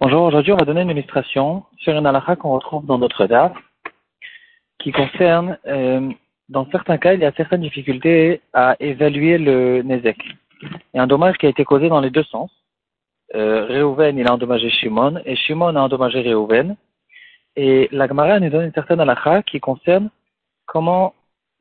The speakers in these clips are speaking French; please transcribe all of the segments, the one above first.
Bonjour, aujourd'hui on va donner une illustration sur une halakha qu'on retrouve dans notre DAF qui concerne, euh, dans certains cas, il y a certaines difficultés à évaluer le Nezek. Il y a un dommage qui a été causé dans les deux sens. Euh, Reuven, il a endommagé Shimon et Shimon a endommagé Reuven. Et la Gemara nous donne une certaine halakha qui concerne comment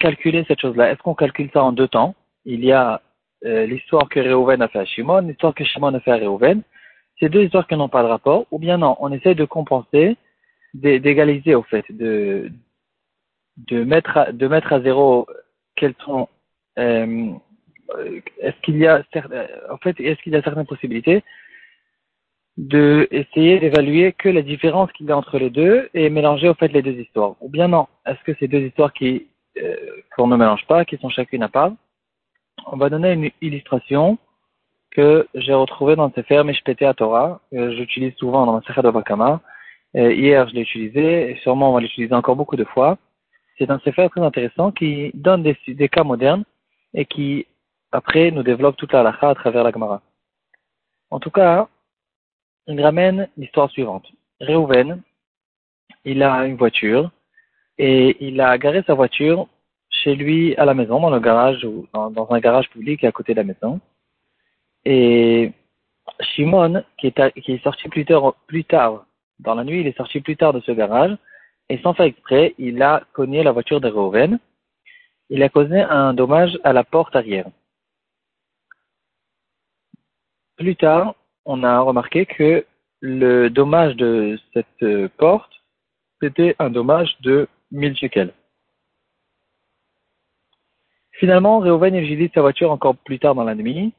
calculer cette chose-là. Est-ce qu'on calcule ça en deux temps? Il y a euh, l'histoire que Reuven a fait à Shimon, l'histoire que Shimon a fait à Reuven, c'est deux histoires qui n'ont pas de rapport, ou bien non, on essaie de compenser, d'égaliser au fait, de, de, mettre, à, de mettre à zéro quels sont, euh, est-ce qu'il y a, en fait, est-ce qu'il y a certaines possibilités de essayer d'évaluer que la différence qu'il y a entre les deux et mélanger au fait les deux histoires? Ou bien non, est-ce que c'est deux histoires qui euh, qu'on ne mélange pas, qui sont chacune à part on va donner une illustration que j'ai retrouvée dans Sefer Meshpete à Torah, que j'utilise souvent dans ma Sefer de Bakama. hier, je l'ai utilisé, et sûrement on va l'utiliser encore beaucoup de fois. C'est un Sefer très intéressant qui donne des, cas modernes et qui, après, nous développe toute la halakha à travers la Gemara. En tout cas, il ramène l'histoire suivante. Reuven, il a une voiture et il a garé sa voiture chez lui à la maison, dans le garage ou dans, un garage public à côté de la maison. Et Shimon, qui est, sorti plus tard, plus tard dans la nuit, il est sorti plus tard de ce garage et sans faire exprès, il a cogné la voiture de Reuven. Il a causé un dommage à la porte arrière. Plus tard, on a remarqué que le dommage de cette porte, c'était un dommage de 1000 shekels. Finalement, Reuven utilise sa voiture encore plus tard dans la nuit.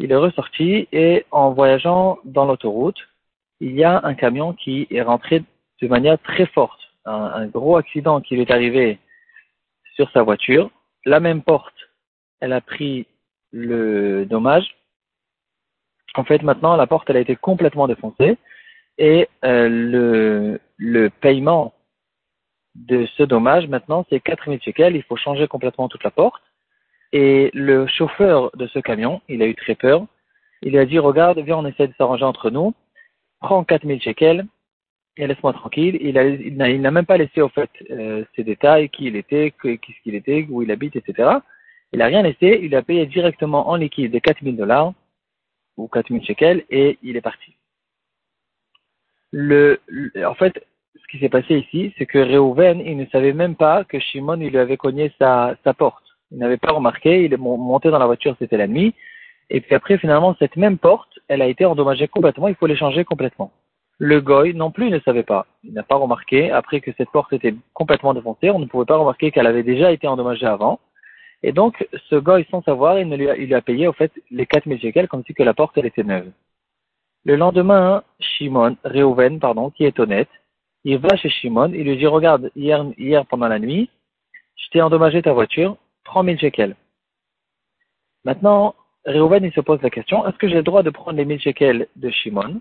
Il est ressorti et en voyageant dans l'autoroute, il y a un camion qui est rentré de manière très forte. Un, gros accident qui lui est arrivé sur sa voiture. La même porte, elle a pris le dommage. En fait, maintenant, la porte, elle a été complètement défoncée et euh, le, le paiement de ce dommage, maintenant, c'est 4000 shekels. Il faut changer complètement toute la porte. Et le chauffeur de ce camion, il a eu très peur. Il a dit, regarde, viens, on essaie de s'arranger entre nous. Prends 4000 shekels et laisse-moi tranquille. Il, n'a même pas laissé, au fait, euh, ses détails, qui il était, qu'est-ce qu'il était, où il habite, etc. Il n'a rien laissé. Il a payé directement en liquide des 4000 dollars ou 4000 shekels et il est parti. Le, en fait, ce qui s'est passé ici, c'est que Reuven, il ne savait même pas que Shimon, il lui avait cogné sa porte. Il n'avait pas remarqué, il est monté dans la voiture, c'était la nuit. Et puis après, finalement, cette même porte, elle a été endommagée complètement, il faut l'échanger complètement. Le goy non plus ne savait pas. Il n'a pas remarqué, après que cette porte était complètement défoncée, on ne pouvait pas remarquer qu'elle avait déjà été endommagée avant. Et donc, ce goy, sans savoir, il, lui, a, payé, au fait, les 4000 shekels comme si que la porte, elle était neuve. Le lendemain, Shimon, Reuven, pardon, qui est honnête, il va chez Shimon, il lui dit, regarde, hier, hier pendant la nuit, je t'ai endommagé ta voiture, 3000 shekels. Maintenant, Reuven, il se pose la question, est-ce que j'ai le droit de prendre les 1000 shekels de Shimon,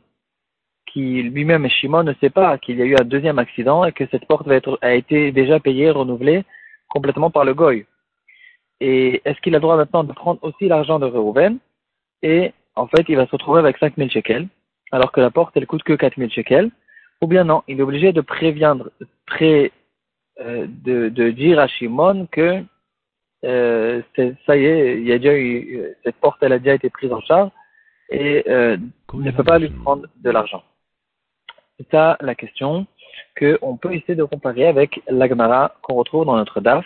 qui lui-même, Shimon, ne sait pas qu'il y a eu un deuxième accident et que cette porte a été déjà payée, renouvelée complètement par le goy? Et est-ce qu'il a le droit maintenant de prendre aussi l'argent de Reuven? Et en fait, il va se retrouver avec 5000 shekels, alors que la porte, elle coûte que 4000 shekels, ou bien non, il est obligé de préviendre, pré, euh, de dire à Shimon que euh, ça y est, il y a déjà eu, cette porte, elle a déjà été prise en charge et euh, ne peut pas lui prendre de l'argent. C'est ça la question qu'on peut essayer de comparer avec l'agmara qu'on retrouve dans notre DAF,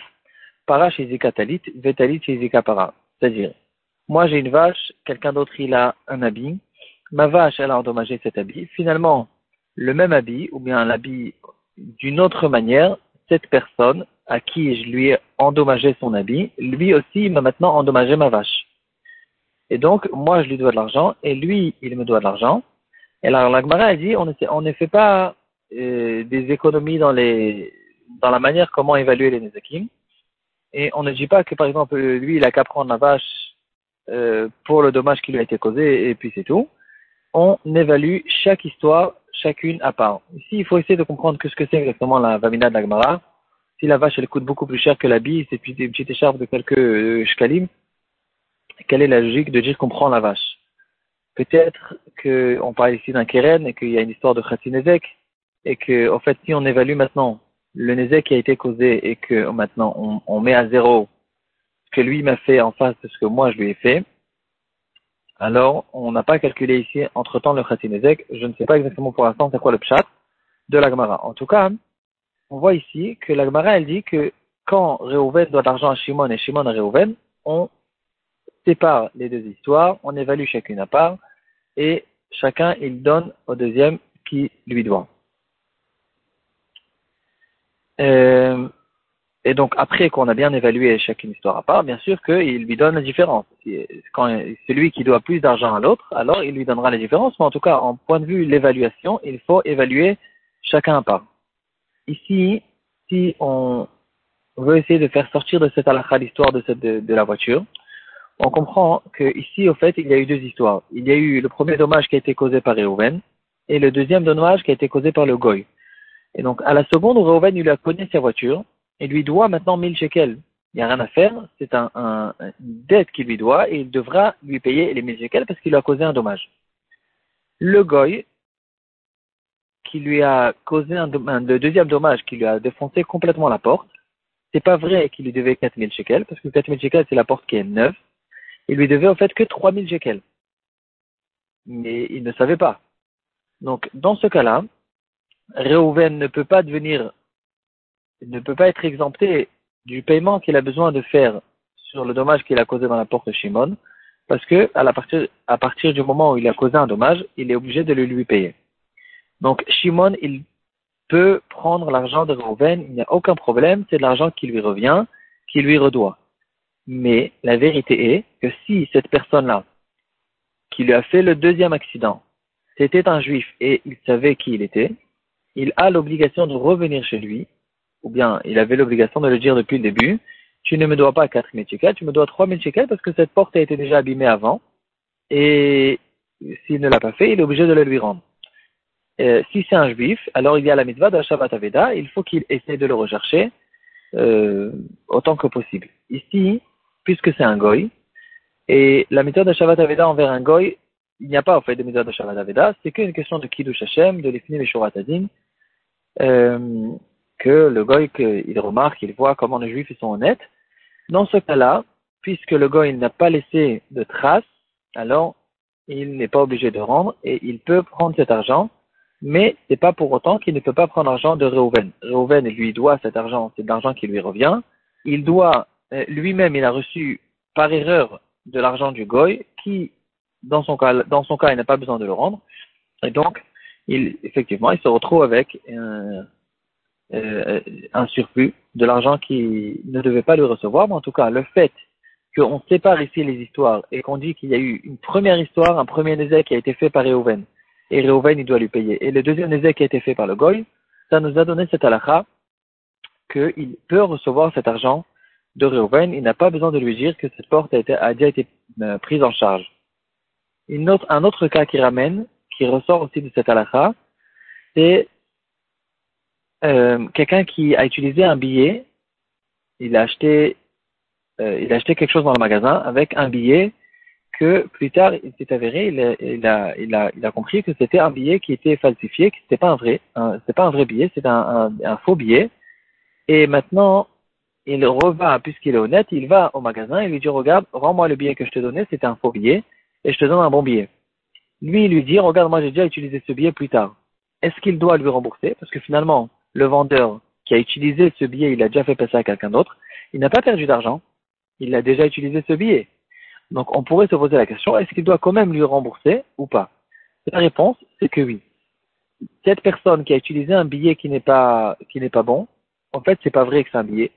para shizika talit, vetalit shizika para. C'est-à-dire, moi j'ai une vache, quelqu'un d'autre il a un habit, ma vache elle a endommagé cet habit, finalement le même habit ou bien l'habit d'une autre manière, cette personne à qui je lui ai endommagé son habit, lui aussi m'a maintenant endommagé ma vache. Et donc, moi, je lui dois de l'argent, et lui, il me doit de l'argent. Et alors, la a dit, on ne, fait pas euh, des économies dans la manière comment évaluer les nezakim. Et on ne dit pas que, par exemple, lui, il a qu'à prendre la vache euh, pour le dommage qui lui a été causé, et puis c'est tout. On évalue chaque histoire, chacune à part. Ici, il faut essayer de comprendre que ce que c'est exactement la vamina de la si la vache elle coûte beaucoup plus cher que l'habit, c'est une petite écharpe de quelques euh, shkalim, quelle est la logique de dire qu'on prend la vache? Peut-être qu'on parle ici d'un Keren et qu'il y a une histoire de Khatinezek et que, en fait, si on évalue maintenant le Nezek qui a été causé et que maintenant on, on met à zéro ce que lui m'a fait en face de ce que moi je lui ai fait, alors on n'a pas calculé ici entre-temps le Khatinezek. Je ne sais pas exactement pour l'instant c'est quoi le pshat de la Gemara. En tout cas, on voit ici que la Gemara elle dit que quand Reuven doit de l'argent à Shimon et Shimon à Reuven, on sépare les deux histoires, on évalue chacune à part et chacun il donne au deuxième qui lui doit. Euh, et donc après qu'on a bien évalué chacune histoire à part, bien sûr qu'il lui donne la différence. Quand celui qui doit plus d'argent à l'autre, alors il lui donnera la différence. Mais en tout cas, en point de vue l'évaluation, il faut évaluer chacun à part. Ici, si on veut essayer de faire sortir de cette halakha l'histoire de, de, de, la voiture, on comprend que ici, au fait, il y a eu deux histoires. Il y a eu le premier dommage qui a été causé par Reuven et le deuxième dommage qui a été causé par le Goy. Et donc, à la seconde, Reuven, il a connu sa voiture et lui doit maintenant 1000 shekels. Il n'y a rien à faire, c'est un, un, une dette qu'il lui doit et il devra lui payer les 1000 shekels parce qu'il lui a causé un dommage. Le Goy, qui lui a causé un, un, le deuxième dommage, qui lui a défoncé complètement la porte, c'est pas vrai qu'il lui devait 4000 shekels, parce que 4000 shekels, c'est la porte qui est neuve. Il lui devait en fait que 3000 shekels. Mais il ne savait pas. Donc, dans ce cas-là, Reuven ne peut pas devenir, ne peut pas être exempté du paiement qu'il a besoin de faire sur le dommage qu'il a causé dans la porte de Shimon, parce que à, partir du moment où il a causé un dommage, il est obligé de le lui payer. Donc Shimon, il peut prendre l'argent de Reuven, il n'y a aucun problème, c'est de l'argent qui lui revient, qui lui redoit. Mais la vérité est que si cette personne-là, qui lui a fait le deuxième accident, c'était un juif et il savait qui il était, il a l'obligation de revenir chez lui, ou bien il avait l'obligation de le dire depuis le début, tu ne me dois pas 4 000 shekels, tu me dois 3 000 shekels parce que cette porte a été déjà abîmée avant, et s'il ne l'a pas fait, il est obligé de le lui rendre. Euh, si c'est un juif, alors il y a la mitzvah de la Shabbat Aveda, il faut qu'il essaie de le rechercher euh, autant que possible. Ici, puisque c'est un goy, et la méthode de Shabbat Aveda envers un goy, il n'y a pas en fait de méthode de Shabbat Aveda, c'est qu'une question de Kiddush Hashem, de l'Ifnim et Shuratadin, euh, que le goy, il remarque, il voit comment les juifs sont honnêtes. Dans ce cas-là, puisque le goy n'a pas laissé de traces, alors il n'est pas obligé de rendre et il peut prendre cet argent mais c'est pas pour autant qu'il ne peut pas prendre l'argent de Reuven. Reuven lui doit cet argent, c'est l'argent qui lui revient. Il doit, euh, lui-même, il a reçu par erreur de l'argent du goy, qui, dans son cas, dans son cas, il n'a pas besoin de le rendre. Et donc, il, effectivement, il se retrouve avec un, euh, un surplus de l'argent qui ne devait pas lui recevoir. Mais en tout cas, le fait qu'on sépare ici les histoires et qu'on dit qu'il y a eu une première histoire, un premier essai qui a été fait par Reuven, et Reuven, il doit lui payer. Et le deuxième essai qui a été fait par le Goy, ça nous a donné cette halakha qu'il peut recevoir cet argent de Reuven, il n'a pas besoin de lui dire que cette porte a, été, a déjà été euh, prise en charge. Une autre, un autre cas qui ramène, qui ressort aussi de cette halakha, c'est euh, quelqu'un qui a utilisé un billet, il a acheté, euh, il a acheté quelque chose dans le magasin avec un billet que plus tard, il s'est avéré, il a, compris que c'était un billet qui était falsifié, que c'était pas un vrai, c'était pas un vrai billet, un, un, faux billet. Et maintenant, il revient, puisqu'il est honnête, il va au magasin et lui dit, regarde, rends-moi le billet que je te donnais, c'était un faux billet, et je te donne un bon billet. Lui, il lui dit, regarde, moi j'ai déjà utilisé ce billet plus tard. Est-ce qu'il doit lui rembourser? Parce que finalement, le vendeur qui a utilisé ce billet, il a déjà fait passer à quelqu'un d'autre, il n'a pas perdu d'argent, il a déjà utilisé ce billet. Donc on pourrait se poser la question, est-ce qu'il doit quand même lui rembourser ou pas? La réponse, c'est que oui. Cette personne qui a utilisé un billet qui n'est pas, pas bon, en fait, c'est pas vrai que c'est un billet.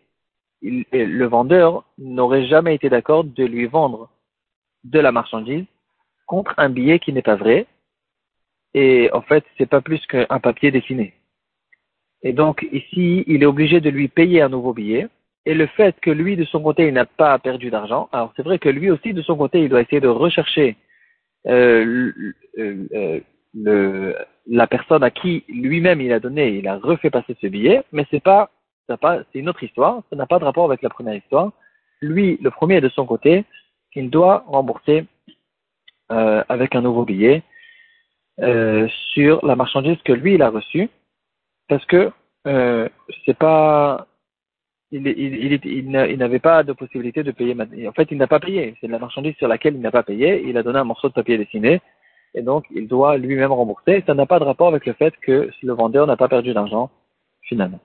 Il, le vendeur n'aurait jamais été d'accord de lui vendre de la marchandise contre un billet qui n'est pas vrai. Et en fait, c'est pas plus qu'un papier dessiné. Et donc, ici, il est obligé de lui payer un nouveau billet et le fait que lui, de son côté, il n'a pas perdu d'argent, alors c'est vrai que lui aussi, de son côté, il doit essayer de rechercher euh, euh, le, la personne à qui lui-même il a donné, il a refait passer ce billet, mais c'est pas, pas c'est une autre histoire, ça n'a pas de rapport avec la première histoire. Lui, le premier de son côté, il doit rembourser euh, avec un nouveau billet euh, sur la marchandise que lui il a reçue, parce que euh, c'est pas il, il, il, il n'avait pas de possibilité de payer. En fait, il n'a pas payé. C'est la marchandise sur laquelle il n'a pas payé. Il a donné un morceau de papier dessiné. Et donc, il doit lui-même rembourser. Ça n'a pas de rapport avec le fait que le vendeur n'a pas perdu d'argent, finalement.